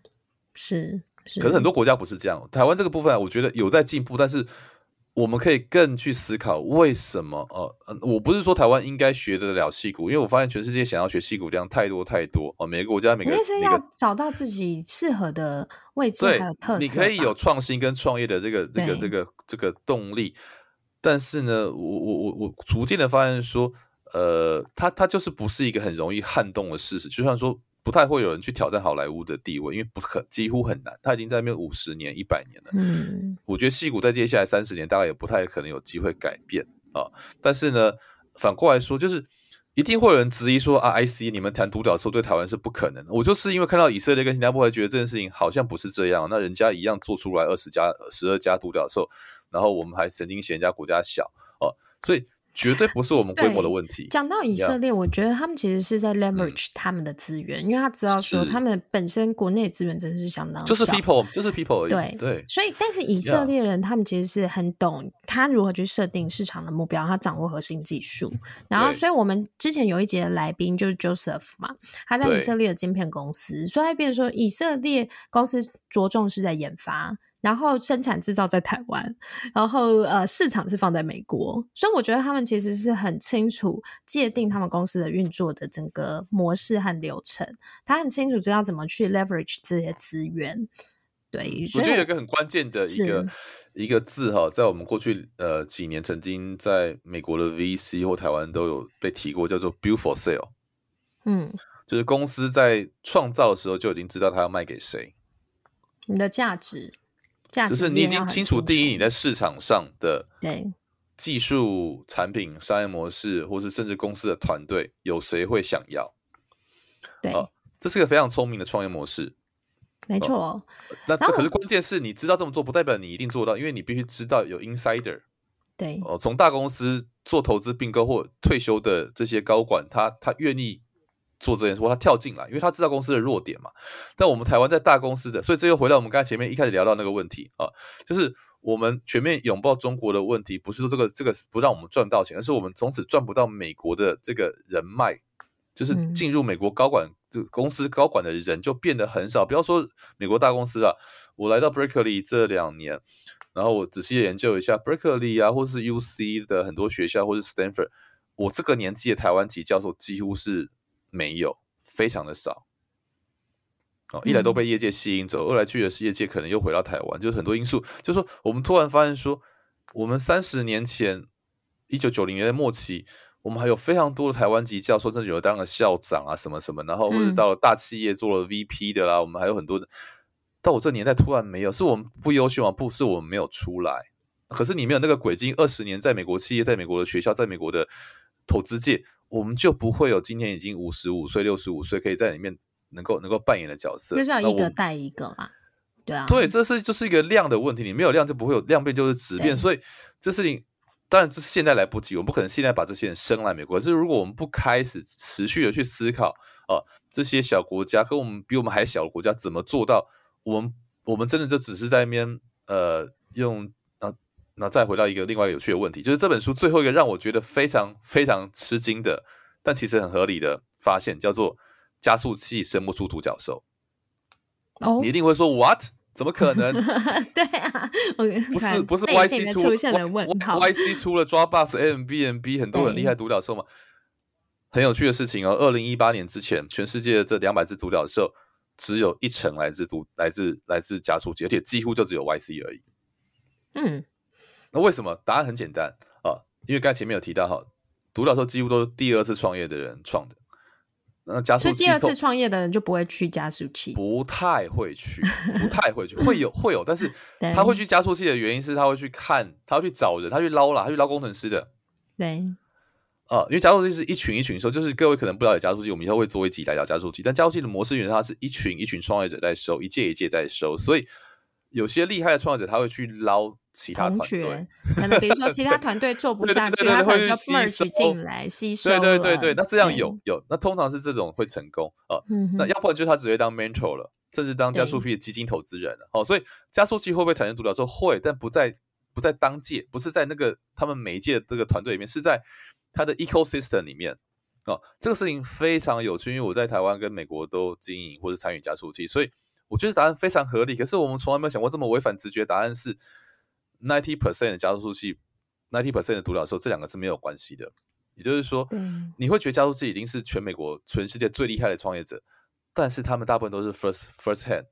是，是，可是很多国家不是这样，台湾这个部分我觉得有在进步，但是我们可以更去思考为什么？呃，我不是说台湾应该学得了戏骨，因为我发现全世界想要学戏骨这样太多太多哦，每个国家每个是要找到自己适合的位置还有特色。你可以有创新跟创业的这个这个这个这个动力，但是呢，我我我我逐渐的发现说，呃，它它就是不是一个很容易撼动的事实，就像说。不太会有人去挑战好莱坞的地位，因为不可几乎很难。他已经在那边五十年、一百年了。嗯，我觉得戏骨在接下来三十年大概也不太可能有机会改变啊。但是呢，反过来说，就是一定会有人质疑说啊，IC 你们谈独角兽对台湾是不可能的。我就是因为看到以色列跟新加坡，才觉得这件事情好像不是这样。那人家一样做出来二十家、十二家独角兽，然后我们还曾经嫌人家国家小哦，所以。绝对不是我们规模的问题。讲到以色列，我觉得他们其实是在 leverage 他们的资源，嗯，因为他知道说他们本身国内资源真的是相当就是 people，就是 people 而已。对对，所以但是以色列人他们其实是很懂他如何去设定市场的目标，他掌握核心技术。然后，所以我们之前有一节的来宾就是 Joseph 嘛，他在以色列的晶片公司，所以他变成说以色列公司着重是在研发。然后生产制造在台湾，然后呃市场是放在美国，所以我觉得他们其实是很清楚界定他们公司的运作的整个模式和流程，他很清楚知道怎么去 leverage 这些资源。对，我觉得有一个很关键的一个一个字哈，在我们过去呃几年曾经在美国的 VC 或台湾都有被提过，叫做 build for sale。嗯，就是公司在创造的时候就已经知道他要卖给谁，你的价值。就是你已经清楚定义你在市场上的对技术、产品、商业模式，或是甚至公司的团队，有谁会想要？对，啊，这是个非常聪明的创业模式，没错。啊，那可是关键是你知道这么做，不代表你一定做到，因为你必须知道有 insider。对，哦，从大公司做投资并购或退休的这些高管，他他愿意。做这件事，他跳进来，因为他知道公司的弱点嘛。但我们台湾在大公司的，所以这又回到我们刚才前面一开始聊到那个问题啊，就是我们全面拥抱中国的问题，不是说这个这个不让我们赚到钱，而是我们从此赚不到美国的这个人脉，就是进入美国高管就公司高管的人就变得很少。不要说美国大公司啊，我来到 Berkeley 这两年，然后我仔细研究一下 Berkeley 啊，或是 UC 的很多学校，或是 Stanford，我这个年纪的台湾籍教授几乎是。没有，非常的少。哦，一来都被业界吸引走，嗯、二来去的是业界可能又回到台湾，就是很多因素。就是说，我们突然发现说，我们三十年前，一九九零年代末期，我们还有非常多的台湾籍教授，甚至有当了校长啊，什么什么，然后或者到了大企业做了 VP 的啦，嗯、我们还有很多的。到我这年代突然没有，是我们不优秀吗？不是我们没有出来，可是你没有那个轨迹，二十年在美国企业，在美国的学校，在美国的投资界。我们就不会有今天已经五十五岁、六十五岁可以在里面能够能够扮演的角色，就是要一个带一个嘛，对啊，对，这是就是一个量的问题，你没有量就不会有量变，就是质变，所以这事情当然这是现在来不及，我们不可能现在把这些人生来美国，可是如果我们不开始持续的去思考啊、呃，这些小国家跟我们比我们还小的国家怎么做到，我们我们真的就只是在那边呃用。那再回到一个另外一个有趣的问题，就是这本书最后一个让我觉得非常非常吃惊的，但其实很合理的发现，叫做加速器生不出独角兽。哦，你一定会说 What？怎么可能？对啊，不是不是 YC 出了 YC 出了 Dropbox、Airbnb 很多很厉害独角兽嘛？很有趣的事情哦，二零一八年之前，全世界的这两百只独角兽，只有一成来自独来自来自加速器，而且几乎就只有 YC 而已。嗯。那为什么？答案很简单啊，因为刚才前面有提到哈，独角兽几乎都是第二次创业的人创的。那加速器，所以第二次创业的人就不会去加速器，不太会去，不太会去，会有会有，但是 他会去加速器的原因是他会去看，他会去找人，他去捞啦，他去捞工程师的。对，啊，因为加速器是一群一群收，就是各位可能不了解加速器，我们以后会做一集来聊加速器。但加速器的模式原来它是一群一群创业者在收，一届一届在收，所以有些厉害的创业者他会去捞。其他团队可能比如说 其他团队做不下去，他可能就 merge 进来吸收。对对对对，那这样有有，那通常是这种会成功啊。那要不然就是他只会当 mentor 了，甚至当加速器的基金投资人了。哦，所以加速器会不会产生独角兽？会，但不在不在当届，不是在那个他们每一届的这个团队里面，是在他的 ecosystem 里面。哦，这个事情非常有趣，因为我在台湾跟美国都经营或者参与加速器，所以我觉得答案非常合理。可是我们从来没有想过这么违反直觉，答案是。ninety percent 的加速器，ninety percent 的独角兽，这两个是没有关系的。也就是说，你会觉得加速器已经是全美国、全世界最厉害的创业者，但是他们大部分都是 first first hand，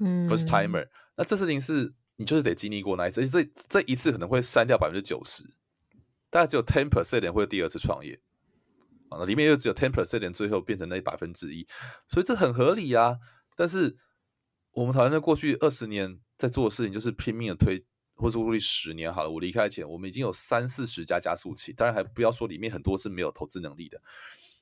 嗯，first timer。那这事情是你就是得经历过那一次，这这一次可能会删掉百分之九十，大概只有 ten percent 会第二次创业啊，那里面又只有 ten percent 最后变成那百分之一，所以这很合理啊。但是我们台湾在过去二十年在做的事情，就是拼命的推。或是努力十年好了，我离开前，我们已经有三四十家加速器，当然还不要说里面很多是没有投资能力的。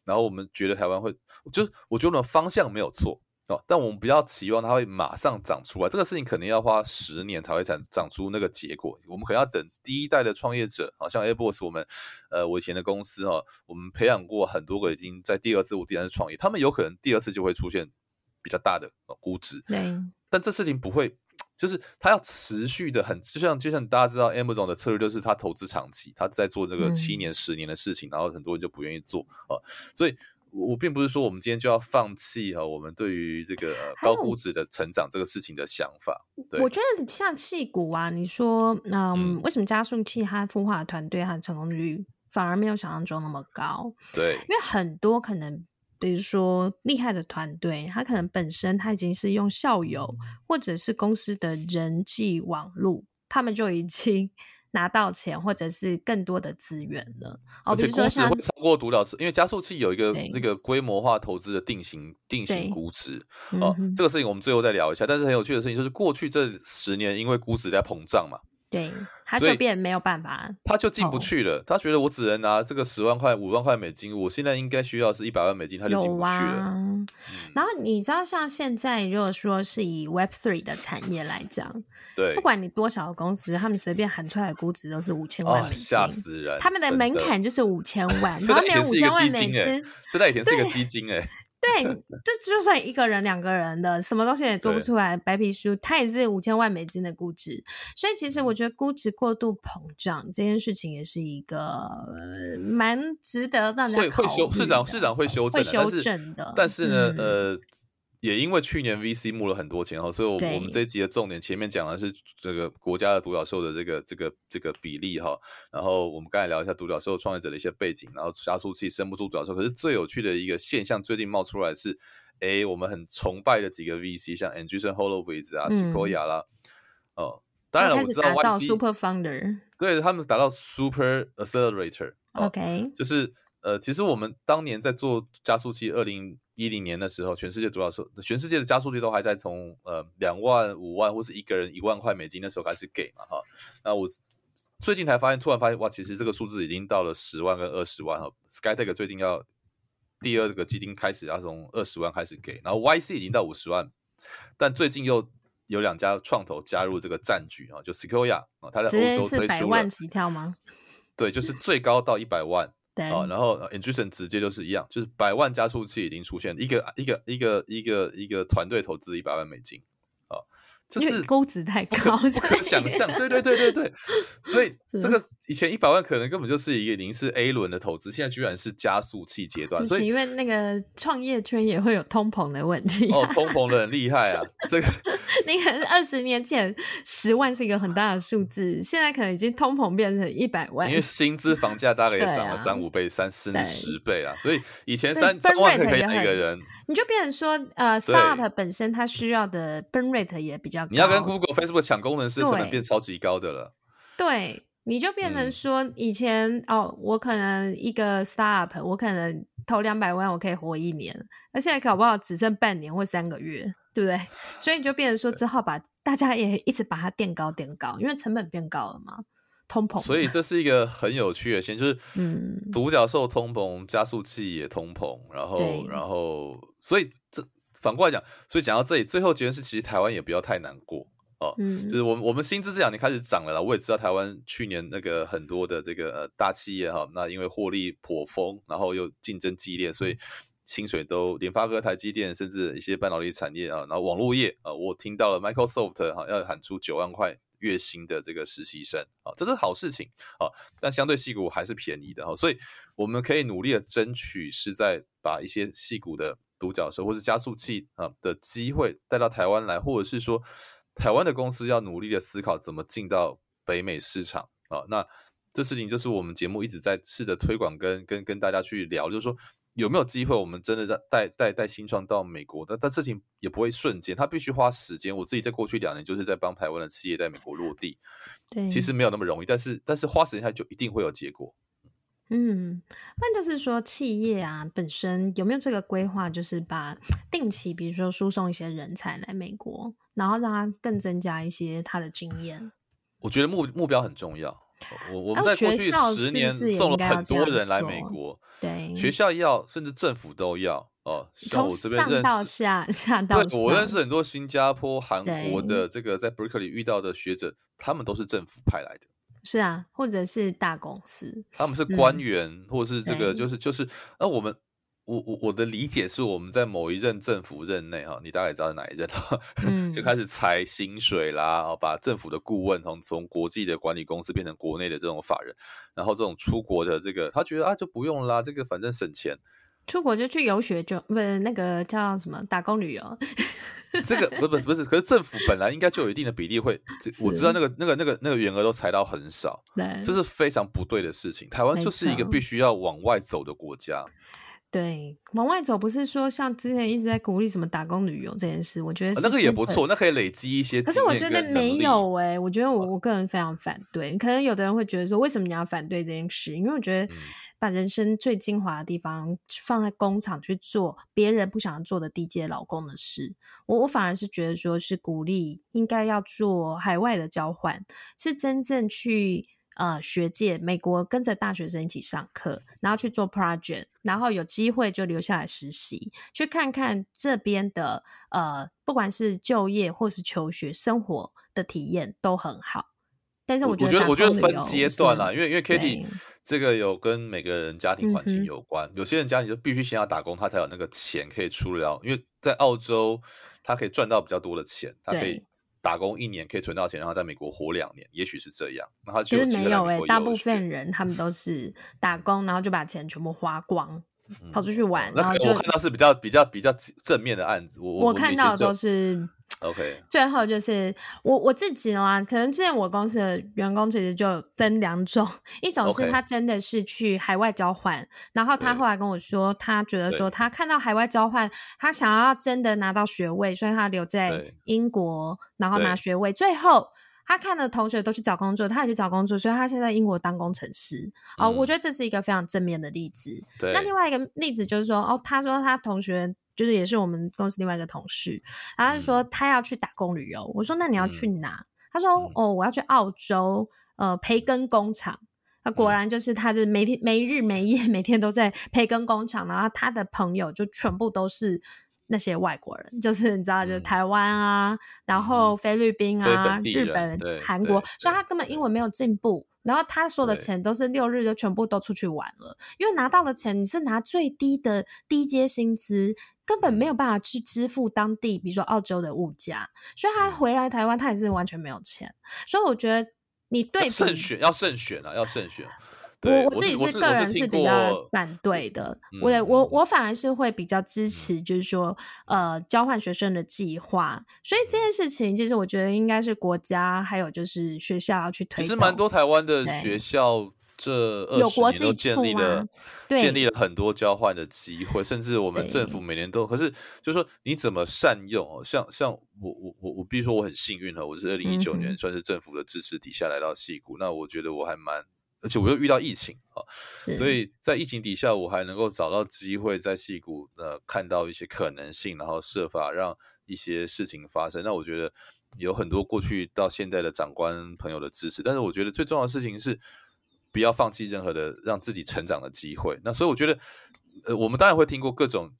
然后我们觉得台湾会，就是我觉得方向没有错哦，但我们不要期望它会马上长出来，这个事情肯定要花十年才会长长出那个结果。我们可能要等第一代的创业者，好像 AirBoss 我们呃我以前的公司哈，我们培养过很多个已经在第二次第三次创业，他们有可能第二次就会出现比较大的估值，对，但这事情不会。就是它要持续的很，就像就像大家知道，Amazon 的策略就是他投资长期，他在做这个七年、十年的事情，嗯、然后很多人就不愿意做啊。所以，我并不是说我们今天就要放弃哈，我们对于这个高估值的成长这个事情的想法。对，我觉得像气股啊，你说，嗯，嗯为什么加速器它孵化的团队它的成功率反而没有想象中那么高？对，因为很多可能。比如说厉害的团队，他可能本身他已经是用校友或者是公司的人际网络，他们就已经 拿到钱或者是更多的资源了。而且估值会超过独角兽，因为加速器有一个那个规模化投资的定型定型估值哦，这个事情我们最后再聊一下。但是很有趣的事情就是，过去这十年因为估值在膨胀嘛。对，他就变没有办法，他就进不去了。他觉得我只能拿这个十万块、五万块美金，我现在应该需要是一百万美金，他就进不去了。啊嗯、然后你知道，像现在如果说是以 Web Three 的产业来讲，对，不管你多少公司，他们随便喊出来的估值都是五千万美金，吓、哦、死人！他们的门槛就是五千万，然后连五千万美金，这在以前是一个基金哎。对，这 就算一个人、两个人的，什么东西也做不出来。白皮书，它也是五千万美金的估值，所以其实我觉得估值过度膨胀这件事情也是一个、呃、蛮值得让人会会修市长市长会修正，会修正的但是，呢，嗯、呃。也因为去年 VC 募了很多钱哈，所以，我我们这一集的重点前面讲的是这个国家的独角兽的这个这个这个比例哈，然后我们刚才聊一下独角兽创业者的一些背景，然后加速器生不出独角兽，可是最有趣的一个现象最近冒出来是，哎，我们很崇拜的几个 VC，像 Andreessen Horowitz 啊、Sequoia 啦，哦，当然了，我知道 YC Super Founder，对他们达到 Super Accelerator，OK，就是呃，其实我们当年在做加速器，二零。一零年的时候，全世界主要是全世界的加速器都还在从呃两万五万或是一个人一万块美金的时候开始给嘛哈，那我最近才发现，突然发现哇，其实这个数字已经到了十万跟二十万哈。SkyTech 最近要第二个基金开始要从二十万开始给，然后 YC 已经到五十万，但最近又有两家创投加入这个战局啊，就 Sequoia 啊，他在欧洲推出了百万起跳吗？对，就是最高到一百万。啊，然后，engrusion 直接就是一样，就是百万加速器已经出现一个一个一个一个一个团队投资一百万美金，啊。这是估值太高，不可想象。对对对对对，所以这个以前一百万可能根本就是一个已经是 A 轮的投资，现在居然是加速器阶段。所以因为那个创业圈也会有通膨的问题。哦，通膨的很厉害啊！这个 那个二十年前十万是一个很大的数字，现在可能已经通膨变成一百万。因为薪资、房价大概也 涨了三五倍、三甚至十倍啊，所以以前三三万可以养一个人，你就变成说，呃，startup 本身它需要的 burn rate 也比较。你要跟 Google、Facebook 抢功能是，成本变超级高的了。对，你就变成说，以前、嗯、哦，我可能一个 startup，我可能投两百万，我可以活一年，那现在搞不好只剩半年或三个月，对不对？所以你就变成说，只好把大家也一直把它垫高垫高，因为成本变高了嘛，通膨。所以这是一个很有趣的现象，就是嗯，独角兽通膨，加速器也通膨，然后然后，所以这。反过来讲，所以讲到这里，最后结论是，其实台湾也不要太难过哦。嗯，就是我们我们薪资这两年开始涨了啦。我也知道台湾去年那个很多的这个呃大企业哈，那因为获利颇丰，然后又竞争激烈，所以薪水都联发科、台积电，甚至一些半导体产业啊，然后网络业啊，我听到了 Microsoft 哈要喊出九万块月薪的这个实习生啊，这是好事情啊。但相对戏股还是便宜的哈，所以我们可以努力的争取，是在把一些戏股的。独角兽或是加速器啊的机会带到台湾来，或者是说台湾的公司要努力的思考怎么进到北美市场啊。那这事情就是我们节目一直在试着推广跟跟跟大家去聊，就是说有没有机会我们真的带带带新创到美国但，但事情也不会瞬间，它必须花时间。我自己在过去两年就是在帮台湾的企业在美国落地，对，其实没有那么容易，但是但是花时间它就一定会有结果。嗯，那就是说企业啊本身有没有这个规划，就是把定期比如说输送一些人才来美国，然后让他更增加一些他的经验。我觉得目目标很重要。我我们在过去十年送了很多人来美国，对，学校要，甚至政府都要哦。像我这边认识，上到下，下到对，我认识很多新加坡、韩国的这个在 Berkeley 遇到的学者，他们都是政府派来的。是啊，或者是大公司，他们是官员，嗯、或者是这个，就是就是，那我们。我我我的理解是，我们在某一任政府任内哈，你大概知道是哪一任哈，嗯、就开始裁薪水啦，哦，把政府的顾问从从国际的管理公司变成国内的这种法人，然后这种出国的这个，他觉得啊就不用啦，这个反正省钱，出国就去游学就不是那个叫什么打工旅游，这个不不不是，可是政府本来应该就有一定的比例会，我知道那个那个那个那个员额都裁到很少，对，这是非常不对的事情。台湾就是一个必须要往外走的国家。对，往外走不是说像之前一直在鼓励什么打工旅游这件事，我觉得、啊、那个也不错，那可以累积一些。可是我觉得没有哎、欸，我觉得我我个人非常反对。可能有的人会觉得说，为什么你要反对这件事？因为我觉得把人生最精华的地方放在工厂去做别人不想做的低阶劳工的事，我我反而是觉得说是鼓励应该要做海外的交换，是真正去。呃，学界美国跟着大学生一起上课，然后去做 project，然后有机会就留下来实习，去看看这边的呃，不管是就业或是求学生活的体验都很好。但是我觉得，我觉得，我觉得分阶段啦，因为因为 Katie 这个有跟每个人家庭环境有关，嗯、有些人家里就必须先要打工，他才有那个钱可以出得了。因为在澳洲，他可以赚到比较多的钱，他可以。打工一年可以存到钱，然后在美国活两年，也许是这样。然后其实没有诶、欸，大部分人他们都是打工，然后就把钱全部花光，嗯、跑出去玩。然后就我看到是比较比较比较正面的案子，我我看到的都是。OK，最后就是我我自己啦，可能之前我公司的员工其实就分两种，一种是他真的是去海外交换.然后他后来跟我说，他觉得说他看到海外交换，他想要真的拿到学位，所以他留在英国，然后拿学位，最后他看的同学都去找工作，他也去找工作，所以他现在在英国当工程师。哦、嗯，我觉得这是一个非常正面的例子。对，那另外一个例子就是说，哦，他说他同学。就是也是我们公司另外一个同事，然后他就说他要去打工旅游。嗯、我说那你要去哪？嗯、他说哦，我要去澳洲，呃，培根工厂。那果然就是他，就每天没日没夜，每天都在培根工厂。然后他的朋友就全部都是那些外国人，就是你知道，就是台湾啊，嗯、然后菲律宾啊、日本、韩国，所以他根本英文没有进步。然后他说的钱都是六日就全部都出去玩了，因为拿到了钱你是拿最低的低阶薪资，根本没有办法去支付当地，比如说澳洲的物价，所以他回来台湾他也是完全没有钱。所以我觉得你对慎选要慎选啊，要慎选。我我自己是个人是比较反对的，我我我，我反而是会比较支持，就是说呃交换学生的计划。所以这件事情其实我觉得应该是国家还有就是学校要去推动。其实蛮多台湾的学校这二十年都建立了建立了很多交换的机会，甚至我们政府每年都。可是就是说你怎么善用哦？像像我我我我，比如说我很幸运哈，我是二零一九年算是政府的支持底下来到戏谷，那我觉得我还蛮。而且我又遇到疫情啊，所以在疫情底下，我还能够找到机会在戏谷呃看到一些可能性，然后设法让一些事情发生。那我觉得有很多过去到现在的长官朋友的支持，但是我觉得最重要的事情是不要放弃任何的让自己成长的机会。那所以我觉得，呃，我们当然会听过各种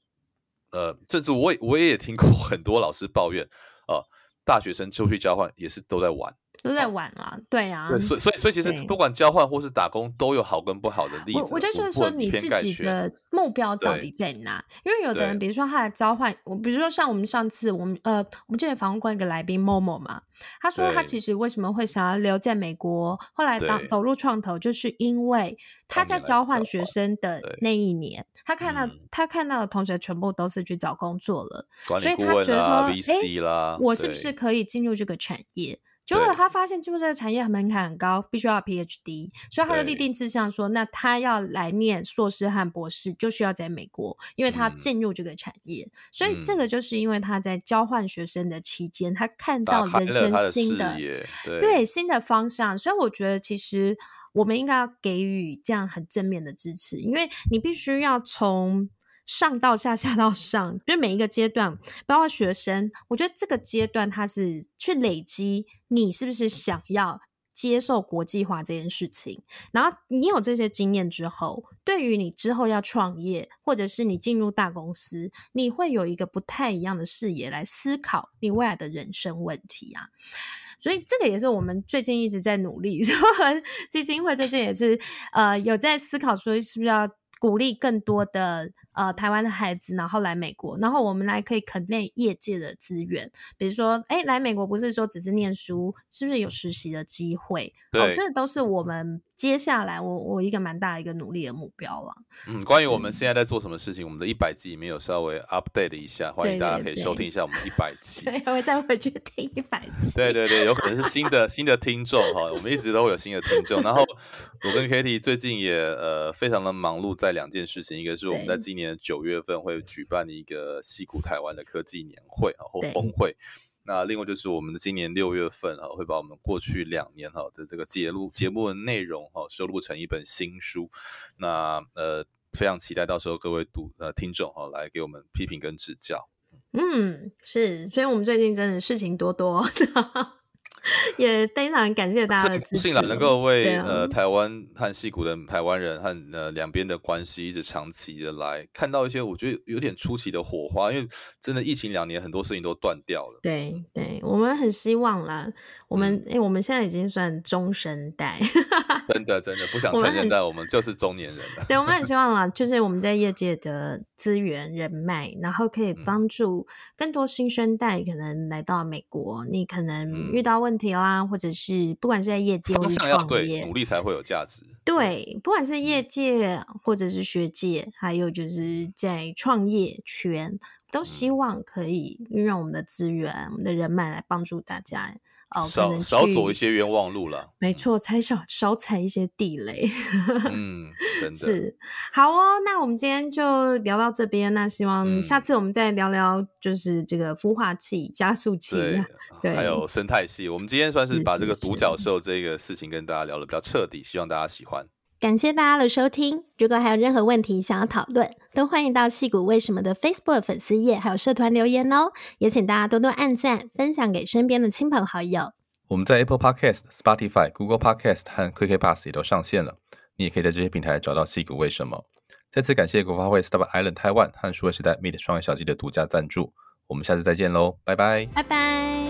呃，甚至我也我也听过很多老师抱怨啊，大学生出去交换也是都在玩。都在玩啊，对啊，对，所以所以所以其实不管交换或是打工，都有好跟不好的例子。我我觉得就是说你自己的目标到底在哪？因为有的人，比如说他的交换，我比如说像我们上次我们呃，我们之前访问过一个来宾 Momo 嘛，他说他其实为什么会想要留在美国，后来当走入创投，就是因为他在交换学生的那一年，他看到他看到的同学全部都是去找工作了，所以他觉得说，哎，我是不是可以进入这个产业？结果他发现进入这个产业门槛很高，必须要 PhD，所以他就立定志向说，那他要来念硕士和博士，就需要在美国，因为他进入这个产业。嗯、所以这个就是因为他在交换学生的期间，他看到人生新的，对新的方向。所以我觉得，其实我们应该要给予这样很正面的支持，因为你必须要从。上到下，下到上，就每一个阶段，包括学生，我觉得这个阶段它是去累积你是不是想要接受国际化这件事情。然后你有这些经验之后，对于你之后要创业，或者是你进入大公司，你会有一个不太一样的视野来思考你未来的人生问题啊。所以这个也是我们最近一直在努力，基金会最近也是呃有在思考说是不是要。鼓励更多的呃台湾的孩子，然后来美国，然后我们来可以肯定业界的资源，比如说，哎，来美国不是说只是念书，是不是有实习的机会？对，哦，这都是我们。接下来我，我我一个蛮大的一个努力的目标了。嗯，关于我们现在在做什么事情，我们的一百集里面有稍微 update 一下，欢迎大家可以收听一下我们一百 集。对，我会再回去听一百集。对对对，有可能是新的新的听众哈，我们一直都会有新的听众。然后我跟 Katie 最近也呃非常的忙碌在两件事情，一个是我们在今年九月份会举办一个西谷台湾的科技年会啊或峰会。那另外就是我们的今年六月份哈，会把我们过去两年哈的这个节录节目的内容哈收录成一本新书。那呃，非常期待到时候各位读呃听众哈来给我们批评跟指教。嗯，是，所以我们最近真的事情多多。也非常感谢大家的支持，能够为、啊、呃台湾和戏谷的台湾人和呃两边的关系一直长期的来看到一些我觉得有点出奇的火花，因为真的疫情两年很多事情都断掉了。对对，我们很希望啦，我们哎、嗯。欸，我们现在已经算中生代，真的真的不想承认，但我们就是中年人了。对，我们很希望啦，就是我们在业界的资源人脉，然后可以帮助更多新生代可能来到美国，你可能遇到问题。啦，或者是不管是在业界或者创业，努力才会有价值。对，不管是业界或者是学界，还有就是在创业圈，都希望可以运用我们的资源、我们的人脉来帮助大家。哦，少少走一些冤枉路了。没错，踩少少踩一些地雷。嗯，真的是好哦。那我们今天就聊到这边。那希望下次我们再聊聊，就是这个孵化器、加速器。对，还有生态系，我们今天算是把这个独角兽这个事情跟大家聊的比较彻底，希望大家喜欢。感谢大家的收听，如果还有任何问题想要讨论，都欢迎到矽谷为什么的 Facebook 粉丝页还有社团留言哦。也请大家多多按赞，分享给身边的亲朋好友。我们在 Apple Podcast、Spotify、Google Podcast 和 KKBOX 也都上线了，你也可以在这些平台找到矽谷为什么。再次感谢国发会 Startup Island Taiwan 和数位时代 Meet 创业小记的独家赞助。我们下次再见喽，拜拜，拜拜。